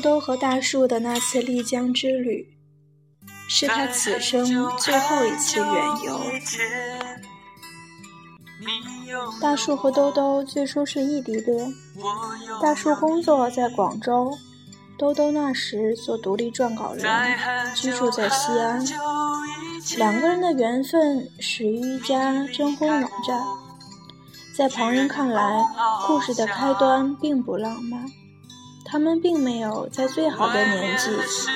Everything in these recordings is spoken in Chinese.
兜兜和大树的那次丽江之旅，是他此生最后一次远游。大树和兜兜最初是异地恋，大树工作在广州，兜兜那时做独立撰稿人，居住在西安。两个人的缘分始于一家征婚网站，在旁人看来，故事的开端并不浪漫。他们并没有在最好的年纪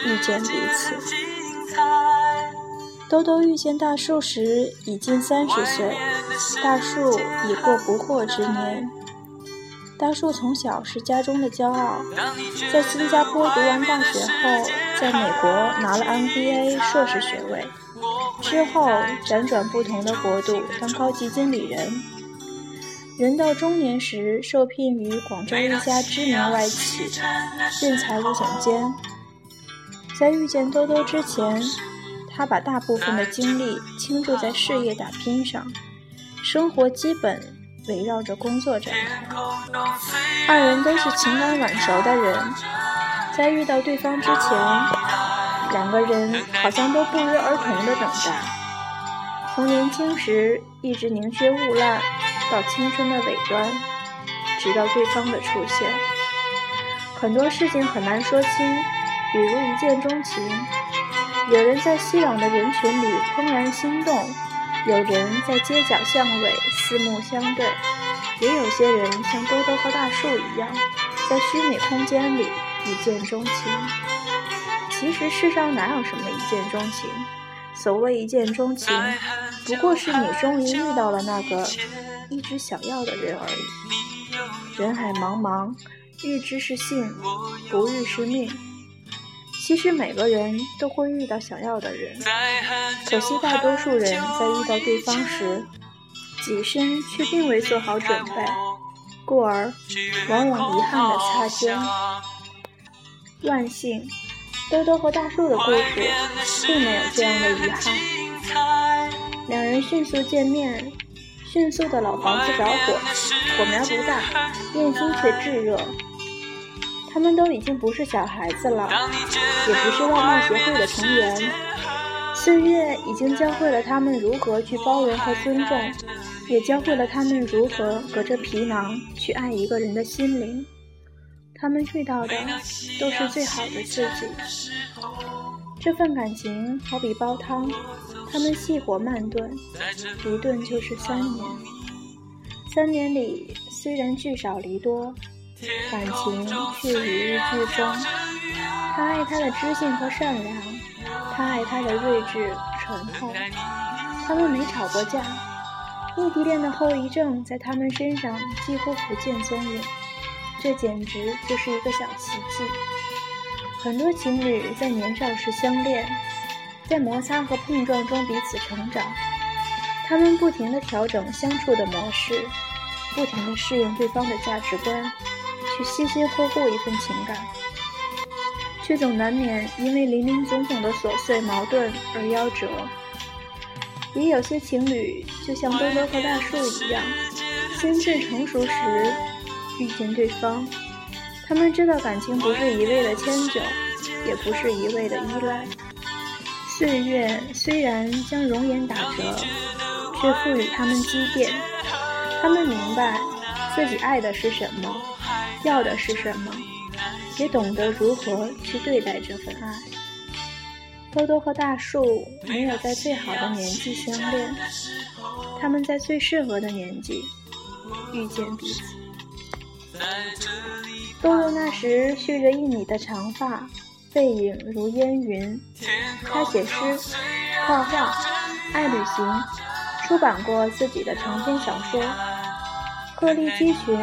遇见彼此。兜兜遇见大树时已近三十岁，大树已过不惑之年。大树从小是家中的骄傲，在新加坡读完大学后，在美国拿了 MBA 硕士学位，之后辗转不同的国度当高级经理人。人到中年时，受聘于广州一家知名外企，任财务总监。在遇见多多之前，他把大部分的精力倾注在事业打拼上，生活基本围绕着工作展开。二人都是情感晚熟的人，在遇到对方之前，两个人好像都不约而同的等待，从年轻时一直宁缺毋滥。到青春的尾端，直到对方的出现，很多事情很难说清，比如一见钟情。有人在熙攘的人群里怦然心动，有人在街角巷尾四目相对，也有些人像兜兜和大树一样，在虚拟空间里一见钟情。其实世上哪有什么一见钟情？所谓一见钟情，不过是你终于遇到了那个。一直想要的人而已。人海茫茫，遇之是幸，不遇是命。其实每个人都会遇到想要的人，可惜大多数人在遇到对方时，己身却并未做好准备，故而往往遗憾的擦肩。万幸，兜兜和大树的故事并没有这样的遗憾，两人迅速见面。迅速的老房子着火，火苗不大，焰心却炙热。他们都已经不是小孩子了，也不是外貌协会的成员。岁月已经教会了他们如何去包容和尊重，也教会了他们如何隔着皮囊去爱一个人的心灵。他们遇到的都是最好的自己。这份感情好比煲汤，他们细火慢炖，一炖就是三年。三年里虽然聚少离多，感情却与日俱增。他爱她的知性和善良，他爱她的睿智醇厚。他们没吵过架，异地恋的后遗症在他们身上几乎不见踪影，这简直就是一个小奇迹。很多情侣在年少时相恋，在摩擦和碰撞中彼此成长。他们不停地调整相处的模式，不停地适应对方的价值观，去悉心呵护一份情感，却总难免因为林林总总的琐碎矛盾而夭折。也有些情侣就像多多和大树一样，心智成熟时遇见对方。他们知道感情不是一味的迁就，也不是一味的依赖。岁月虽然将容颜打折，却赋予他们积淀。他们明白自己爱的是什么，要的是什么，也懂得如何去对待这份爱。多多和大树没有在最好的年纪相恋，他们在最适合的年纪遇见彼此。多多那时蓄着一米的长发，背影如烟云。他写诗、画画，爱旅行，出版过自己的长篇小说，鹤立鸡群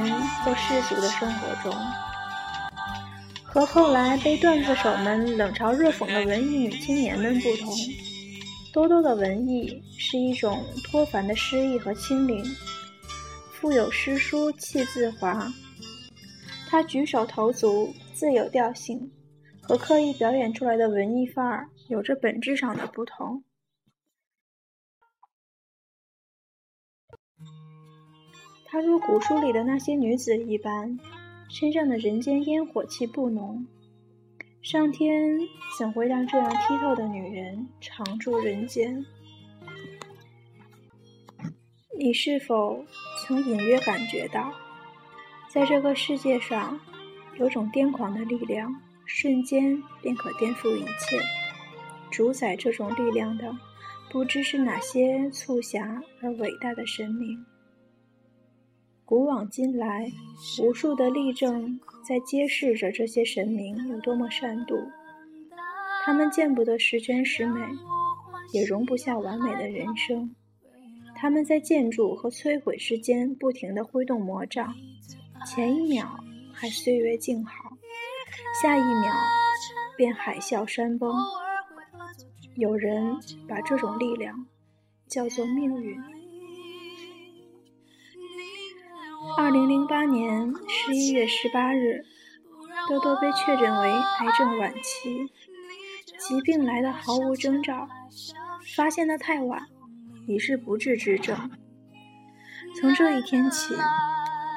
在世俗的生活中。和后来被段子手们冷嘲热讽的文艺女青年们不同，多多的文艺是一种脱凡的诗意和清灵，富有诗书气自华。他举手投足自有调性，和刻意表演出来的文艺范儿有着本质上的不同。她如古书里的那些女子一般，身上的人间烟火气不浓，上天怎会让这样剔透的女人常驻人间？你是否曾隐约感觉到，在这个世界上，有种癫狂的力量，瞬间便可颠覆一切？主宰这种力量的，不知是哪些促狭而伟大的神明。古往今来，无数的例证在揭示着这些神明有多么善妒。他们见不得十全十美，也容不下完美的人生。他们在建筑和摧毁之间不停地挥动魔杖，前一秒还岁月静好，下一秒便海啸山崩。有人把这种力量叫做命运。二零零八年十一月十八日，多多被确诊为癌症晚期，疾病来得毫无征兆，发现的太晚。已是不治之症。从这一天起，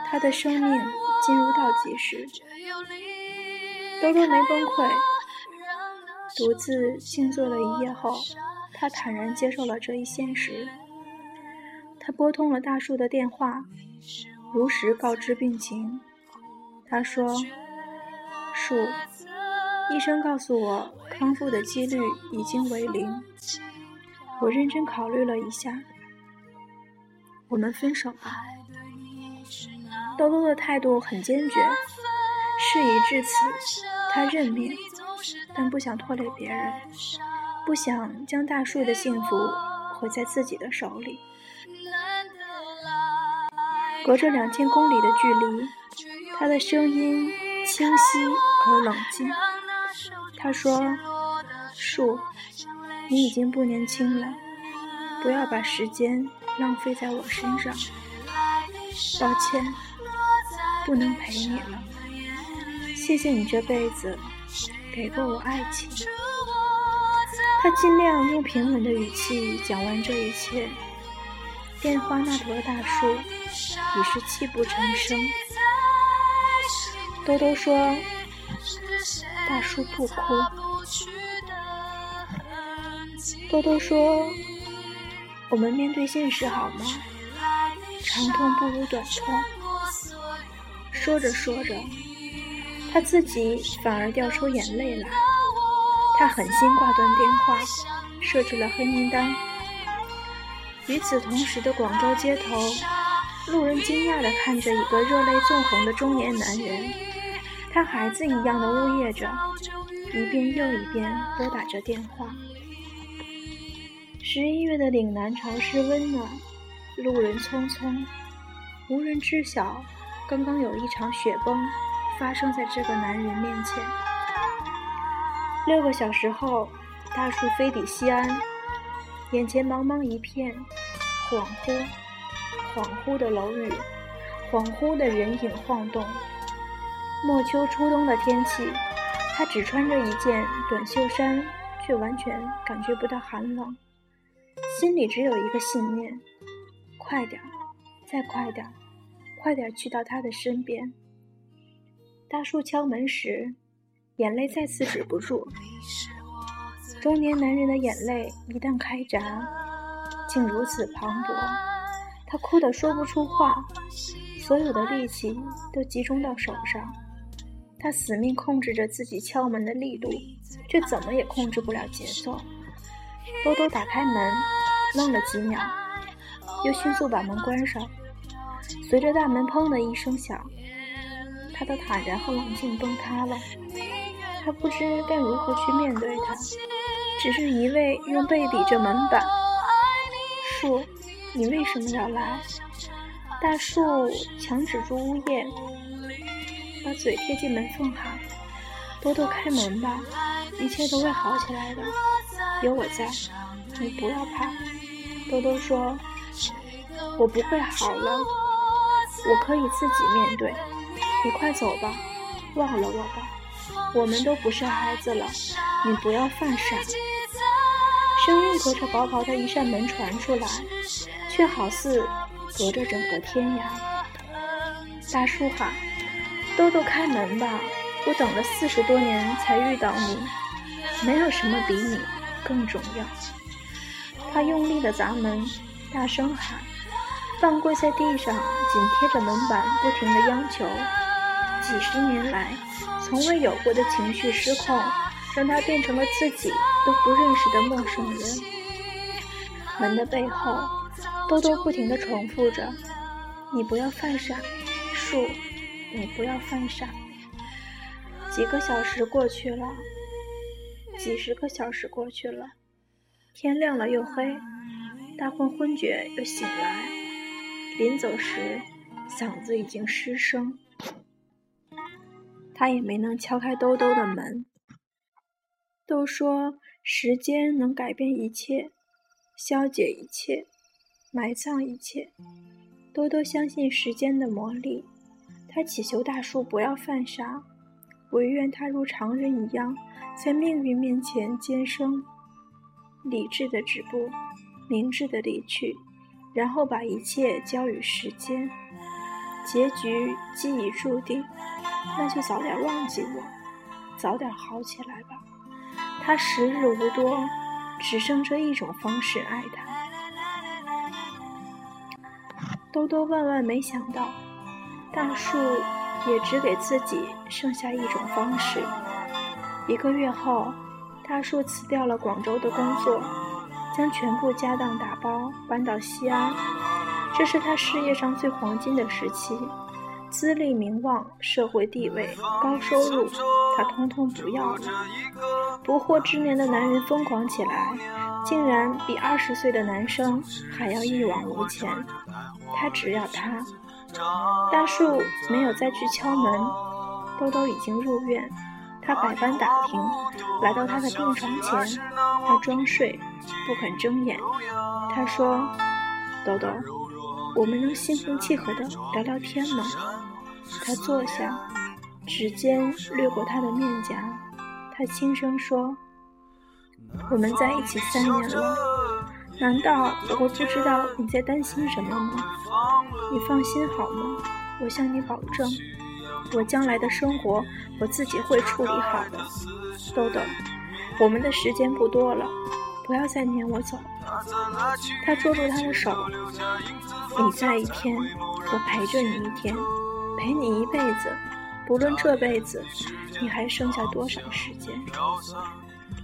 他的生命进入倒计时。兜兜没崩溃，独自静坐了一夜后，他坦然接受了这一现实。他拨通了大树的电话，如实告知病情。他说：“树，医生告诉我，康复的几率已经为零。”我认真考虑了一下，我们分手吧。豆豆的态度很坚决，事已至此，他认命，但不想拖累别人，不想将大树的幸福毁在自己的手里。隔着两千公里的距离，他的声音清晰而冷静。他说：“树。”你已经不年轻了，不要把时间浪费在我身上。抱歉，不能陪你了。谢谢你这辈子给过我爱情。他尽量用平稳的语气讲完这一切。电话那头的大叔已是泣不成声。兜兜说：“大叔不哭。”多多说：“我们面对现实好吗？长痛不如短痛。”说着说着，他自己反而掉出眼泪来。他狠心挂断电话，设置了黑名单。与此同时的广州街头，路人惊讶地看着一个热泪纵横的中年男人，他孩子一样的呜咽着，一遍又一遍拨打着电话。十一月的岭南潮湿温暖，路人匆匆，无人知晓，刚刚有一场雪崩发生在这个男人面前。六个小时后，大树飞抵西安，眼前茫茫一片，恍惚，恍惚的楼宇，恍惚的人影晃动。末秋初冬的天气，他只穿着一件短袖衫，却完全感觉不到寒冷。心里只有一个信念：快点，再快点，快点去到他的身边。大树敲门时，眼泪再次止不住。中年男人的眼泪一旦开闸，竟如此磅礴，他哭得说不出话，所有的力气都集中到手上。他死命控制着自己敲门的力度，却怎么也控制不了节奏。多多打开门，愣了几秒，又迅速把门关上。随着大门砰的一声响，他的坦然和冷静崩塌了。他不知该如何去面对他，只是一味用背抵着门板。树，你为什么要来？大树强止住呜咽，把嘴贴近门缝喊：“多多开门吧，一切都会好起来的。”有我在，你不要怕。多多说：“我不会好了，我可以自己面对。你快走吧，忘了我吧。我们都不是孩子了，你不要犯傻。”声音隔着薄薄的一扇门传出来，却好似隔着整个天涯。大叔喊：“豆豆开门吧，我等了四十多年才遇到你，没有什么比你更重要。他用力的砸门，大声喊，半跪在地上，紧贴着门板，不停的央求。几十年来，从未有过的情绪失控，让他变成了自己都不认识的陌生人。门的背后，豆豆不停的重复着：“你不要犯傻，树，你不要犯傻。”几个小时过去了，几十个小时过去了，天亮了又黑，大混昏厥又醒来，临走时，嗓子已经失声。他也没能敲开兜兜的门。都说时间能改变一切，消解一切，埋葬一切。兜兜相信时间的魔力，他祈求大树不要犯傻，唯愿他如常人一样，在命运面前坚生，理智的止步，明智的离去，然后把一切交予时间。结局既已注定。那就早点忘记我，早点好起来吧。他时日无多，只剩这一种方式爱他。兜兜万万没想到，大树也只给自己剩下一种方式。一个月后，大树辞掉了广州的工作，将全部家当打包搬到西安。这是他事业上最黄金的时期。资历、名望、社会地位、高收入，他通通不要了。不惑之年的男人疯狂起来，竟然比二十岁的男生还要一往无前。他只要他。大树没有再去敲门，兜兜已经入院。他百般打听，来到他的病床前，他装睡，不肯睁眼。他说：“豆豆，我们能心平气和的聊聊天吗？”他坐下，指尖掠过他的面颊，他轻声说：“我们在一起三年了，难道我不知道你在担心什么吗？你放心好吗？我向你保证，我将来的生活我自己会处理好的。豆豆，我们的时间不多了，不要再撵我走。”他捉住他的手：“你在一天，我陪着你一天。”陪你一辈子，不论这辈子你还剩下多少时间。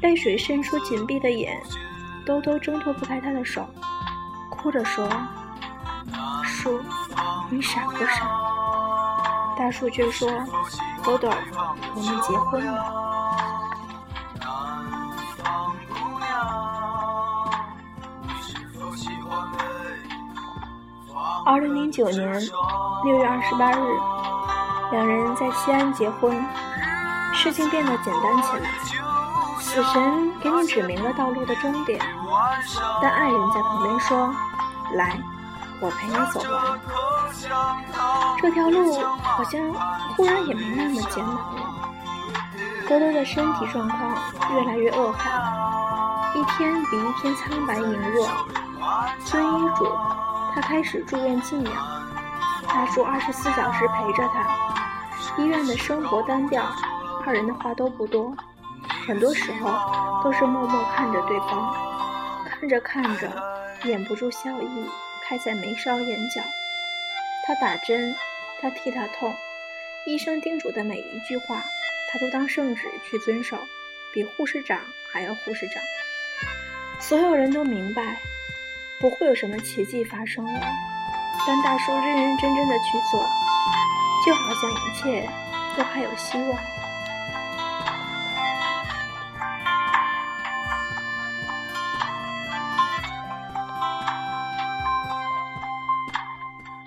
泪水渗出紧闭的眼，兜兜挣脱不开他的手，哭着说：“叔，你傻不傻？”大树却说：“豆豆，我们结婚吧。”二零零九年六月二十八日，两人在西安结婚，事情变得简单起来。死神给你指明了道路的终点，但爱人在旁边说：“来，我陪你走完。”这条路好像忽然也没那么艰难了。多多的身体状况越来越恶化，一天比一天苍白羸弱，遵医嘱。他开始住院静养，大叔二十四小时陪着他。医院的生活单调，二人的话都不多，很多时候都是默默看着对方，看着看着，掩不住笑意开在眉梢眼角。他打针，他替他痛，医生叮嘱的每一句话，他都当圣旨去遵守，比护士长还要护士长。所有人都明白。不会有什么奇迹发生了，但大叔认认真真的去做，就好像一切都还有希望。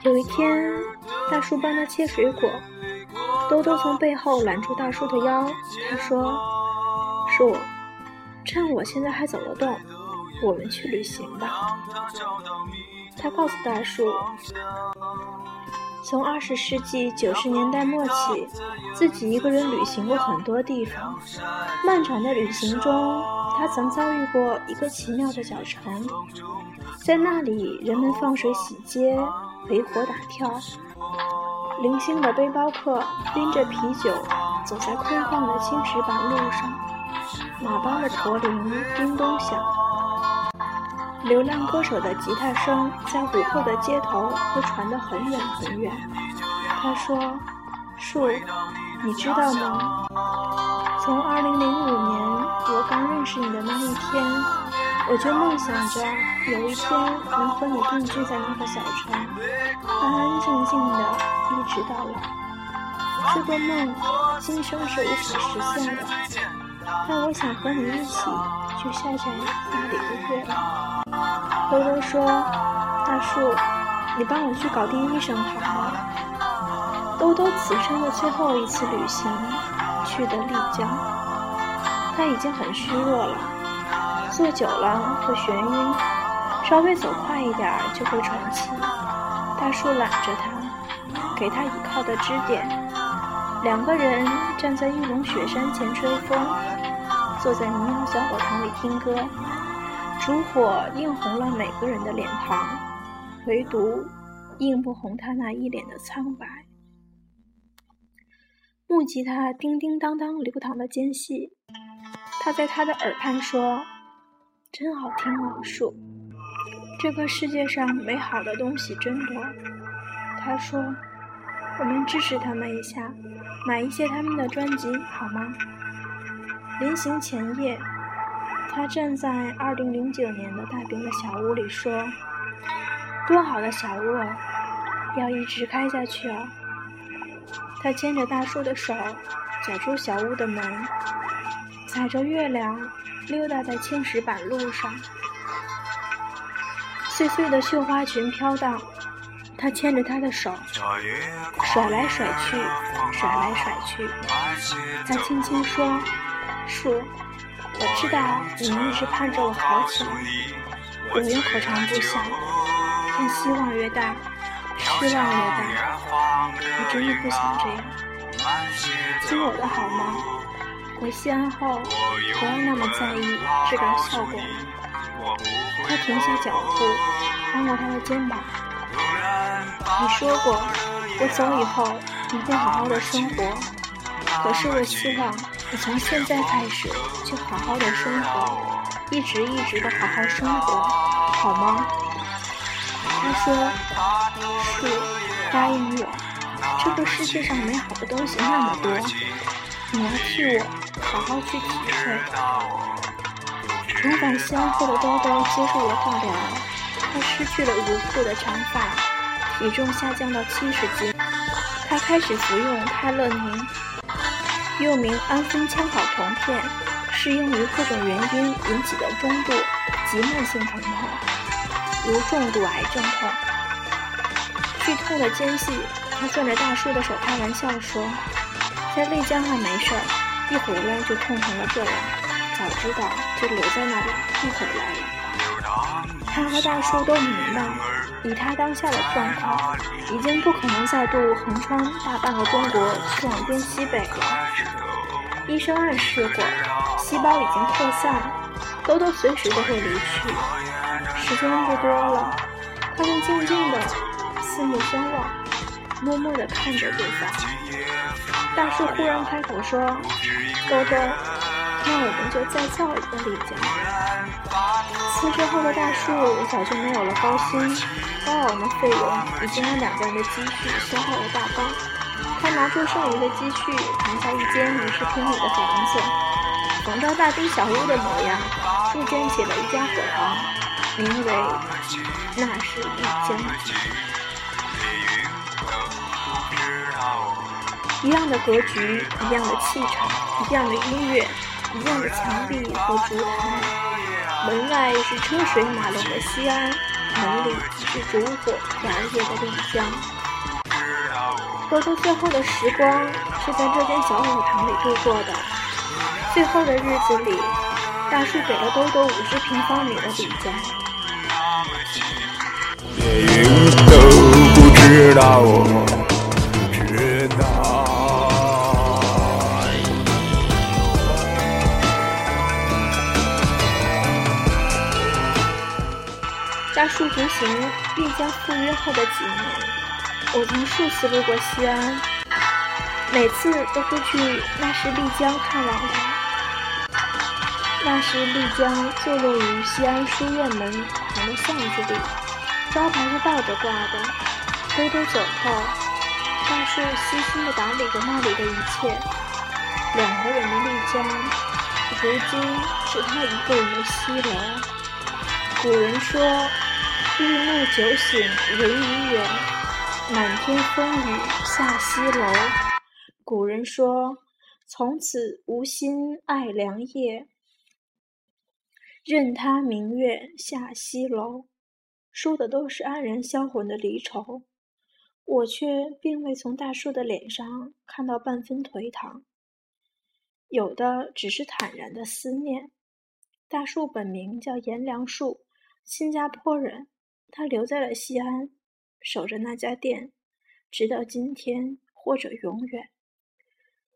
有一天，大叔帮他切水果，兜兜从背后揽住大叔的腰，他说：“叔，趁我现在还走得动。”我们去旅行吧。他告诉大叔，从二十世纪九十年代末起，自己一个人旅行过很多地方。漫长的旅行中，他曾遭遇过一个奇妙的小城，在那里，人们放水洗街，围火打跳。零星的背包客拎着啤酒、走在空旷的青石板路上，马帮的驼铃叮咚响。流浪歌手的吉他声在琥珀的街头会传得很远很远。他说：“树，你知道吗？从2005年我刚认识你的那一天，我就梦想着有一天能和你定居在那个小城，安安静静的一直到老。这个梦今生是无法实现的，但我想和你一起去晒晒那里的月亮。”兜兜说：“大树，你帮我去搞定医生好吗？”兜兜此生的最后一次旅行去的丽江，他已经很虚弱了，坐久了会眩晕，稍微走快一点就会喘气。大树揽着他，给他倚靠的支点，两个人站在玉龙雪山前吹风，坐在民谣小火塘里听歌。烛火映红了每个人的脸庞，唯独映不红他那一脸的苍白。木吉他叮叮当当流淌的间隙，他在他的耳畔说：“真好听啊，树。这个世界上美好的东西真多。”他说：“我们支持他们一下，买一些他们的专辑好吗？”临行前夜。他站在二零零九年的大兵的小屋里说：“多好的小屋啊，要一直开下去啊！”他牵着大树的手，走出小屋的门，踩着月亮溜达在青石板路上。碎碎的绣花裙飘荡，他牵着她的手，甩来甩去，甩来甩去。他轻轻说：“树。”我知道你一直盼着我好起来，我也何尝不想？但希望越大，失望越大。我真的不想这样。听我的好吗？回西安后，不要那么在意治疗效果。他停下脚步，翻过他的肩膀。你说过，我走以后你会好好的生活。可是我希望。你从现在开始就好好的生活，一直一直的好好生活，好吗？他说：“是，答应我，这个世界上美好的东西那么多，你要替我好好去体会。”重返西安后的兜兜接受了化疗，他失去了如父的长发，体重下降到七十斤，他开始服用泰勒宁。又名安芬羟睾酮片，适用于各种原因引起的中度及慢性疼痛，如重度癌症痛。剧痛的间隙，他攥着大叔的手开玩笑说：“在丽江还没事儿，一回来就痛成了这样。早知道就留在那里，不回来了。”他和大树都明白，以他当下的状况，已经不可能再度横穿大半个中国去往滇西北了。医生暗示过，细胞已经扩散，兜兜随时都会离去。时间不多了，他们静静的四目相望，默默地看着对方。大树忽然开口说：“兜兜，那我们就再造一个李家。”辞职后的大树早就没有了高薪，高昂的费用已经让两个人的积蓄消耗了大半。他拿出剩余的积蓄，扛下一间五十平米的房子，仿照大兵小屋的模样，筑建起了一家火房，名为“那是一江”。一样的格局，一样的气场，一样的音乐，一样的墙壁和烛台。门外是车水马龙的西安，门里是烛火燃烈的丽江。兜兜最后的时光是在这间小火塘里度过的。最后的日子里，大树给了兜兜五十平方米的李家。大树独行丽江赴约后的几年。我曾数次路过西安，每次都会去那时丽江看望他。那时丽江坐落于西安书院门旁的巷子里，招牌是倒着挂的。兜兜走后，大树悉心地打理着那里的一切。两个人的丽江，如今是他一个人的西楼。古人说：“日暮酒醒人已远，满天风雨下西楼。”古人说：“从此无心爱良夜，任他明月下西楼。”说的都是黯然销魂的离愁，我却并未从大树的脸上看到半分颓唐。有的只是坦然的思念。大树本名叫颜良树，新加坡人。他留在了西安，守着那家店，直到今天或者永远。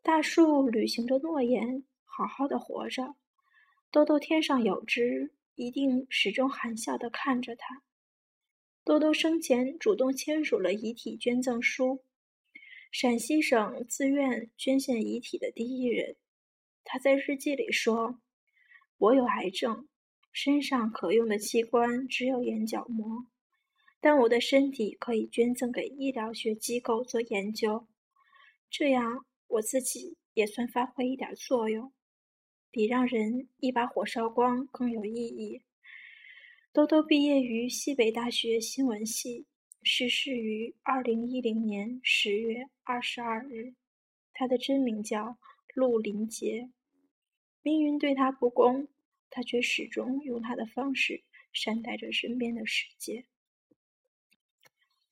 大树履行着诺言，好好的活着。兜兜天上有知，一定始终含笑的看着他。兜兜生前主动签署了遗体捐赠书，陕西省自愿捐献遗体的第一人。他在日记里说：“我有癌症，身上可用的器官只有眼角膜，但我的身体可以捐赠给医疗学机构做研究，这样我自己也算发挥一点作用，比让人一把火烧光更有意义。”兜兜毕业于西北大学新闻系，逝世于二零一零年十月二十二日。他的真名叫陆林杰。命运对他不公，他却始终用他的方式善待着身边的世界。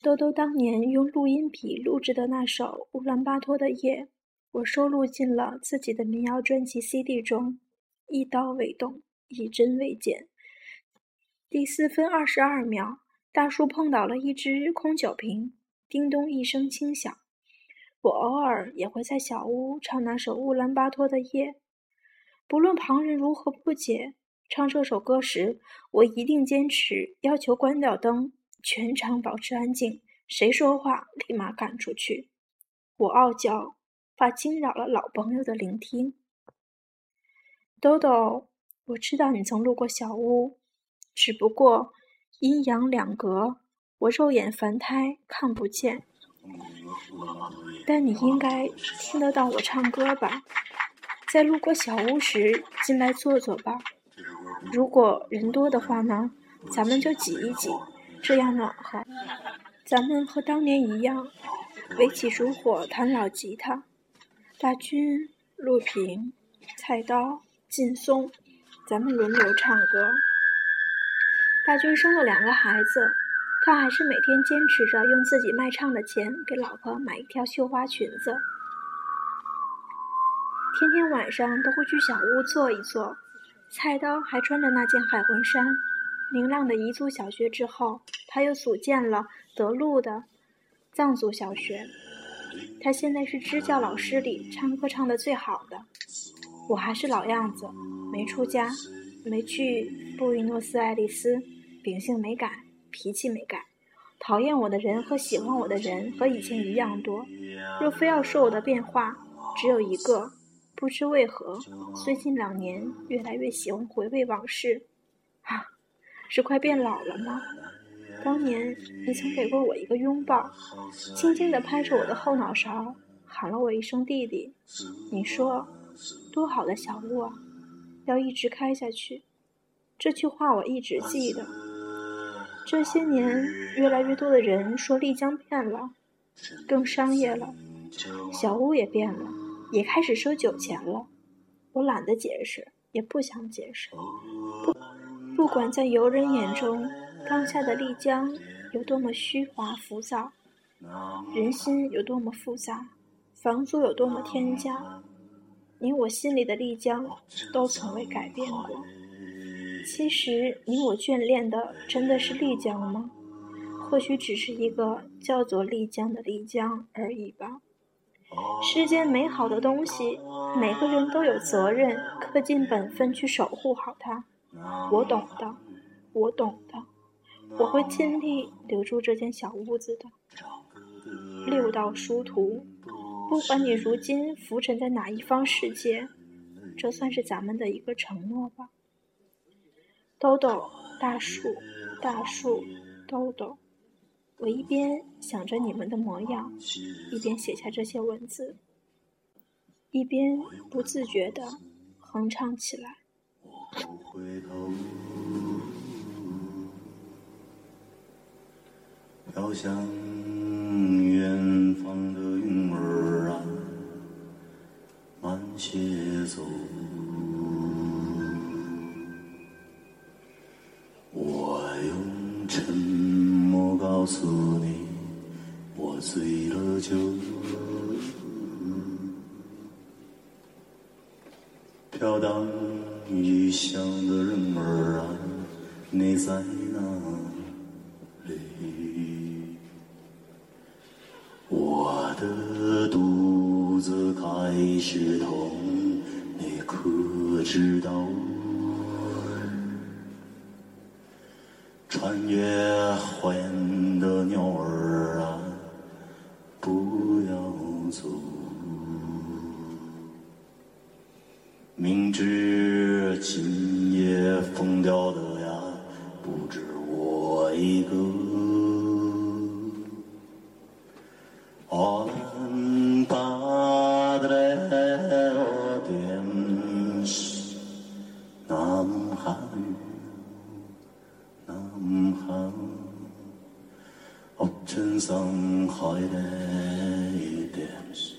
兜兜当年用录音笔录制的那首《乌兰巴托的夜》，我收录进了自己的民谣专辑 CD 中，一刀未动，一针未剪。第四分二十二秒，大树碰倒了一只空酒瓶，叮咚一声轻响。我偶尔也会在小屋唱那首《乌兰巴托的夜》。不论旁人如何不解，唱这首歌时，我一定坚持要求关掉灯，全场保持安静，谁说话立马赶出去。我傲娇，怕惊扰了老朋友的聆听。豆豆，我知道你曾路过小屋，只不过阴阳两隔，我肉眼凡胎看不见。但你应该听得到我唱歌吧？在路过小屋时，进来坐坐吧。如果人多的话呢，咱们就挤一挤，这样暖和。咱们和当年一样，围起烛火弹老吉他。大军、陆平、菜刀、劲松，咱们轮流唱歌。大军生了两个孩子，他还是每天坚持着用自己卖唱的钱给老婆买一条绣花裙子。天天晚上都会去小屋坐一坐，菜刀还穿着那件海魂衫。明亮的彝族小学之后，他又组建了德路的藏族小学。他现在是支教老师里唱歌唱的最好的。我还是老样子，没出家，没去布宜诺斯艾利斯，秉性没改，脾气没改，讨厌我的人和喜欢我的人和以前一样多。若非要说我的变化，只有一个。不知为何，最近两年越来越喜欢回味往事。啊，是快变老了吗？当年你曾给过我一个拥抱，轻轻地拍着我的后脑勺，喊了我一声“弟弟”。你说：“多好的小路啊，要一直开下去。”这句话我一直记得。这些年，越来越多的人说丽江变了，更商业了，小屋也变了。也开始收酒钱了，我懒得解释，也不想解释。不，不管在游人眼中，当下的丽江有多么虚华浮躁，人心有多么复杂，房租有多么天价，你我心里的丽江都从未改变过。其实，你我眷恋的真的是丽江吗？或许只是一个叫做丽江的丽江而已吧。世间美好的东西，每个人都有责任，恪尽本分去守护好它。我懂的，我懂的，我会尽力留住这间小屋子的。六道殊途，不管你如今浮沉在哪一方世界，这算是咱们的一个承诺吧。豆豆，大树，大树，豆豆。我一边想着你们的模样，一边写下这些文字，一边不自觉地哼唱起来。飘向远方的云儿啊，慢些走。告诉你，我醉了酒。飘荡异乡的人儿啊，你在哪里？我的肚子开始痛，你可知道？穿越 하늘 남항 엎친 섬 허일에 이대함시